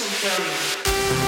Western Film.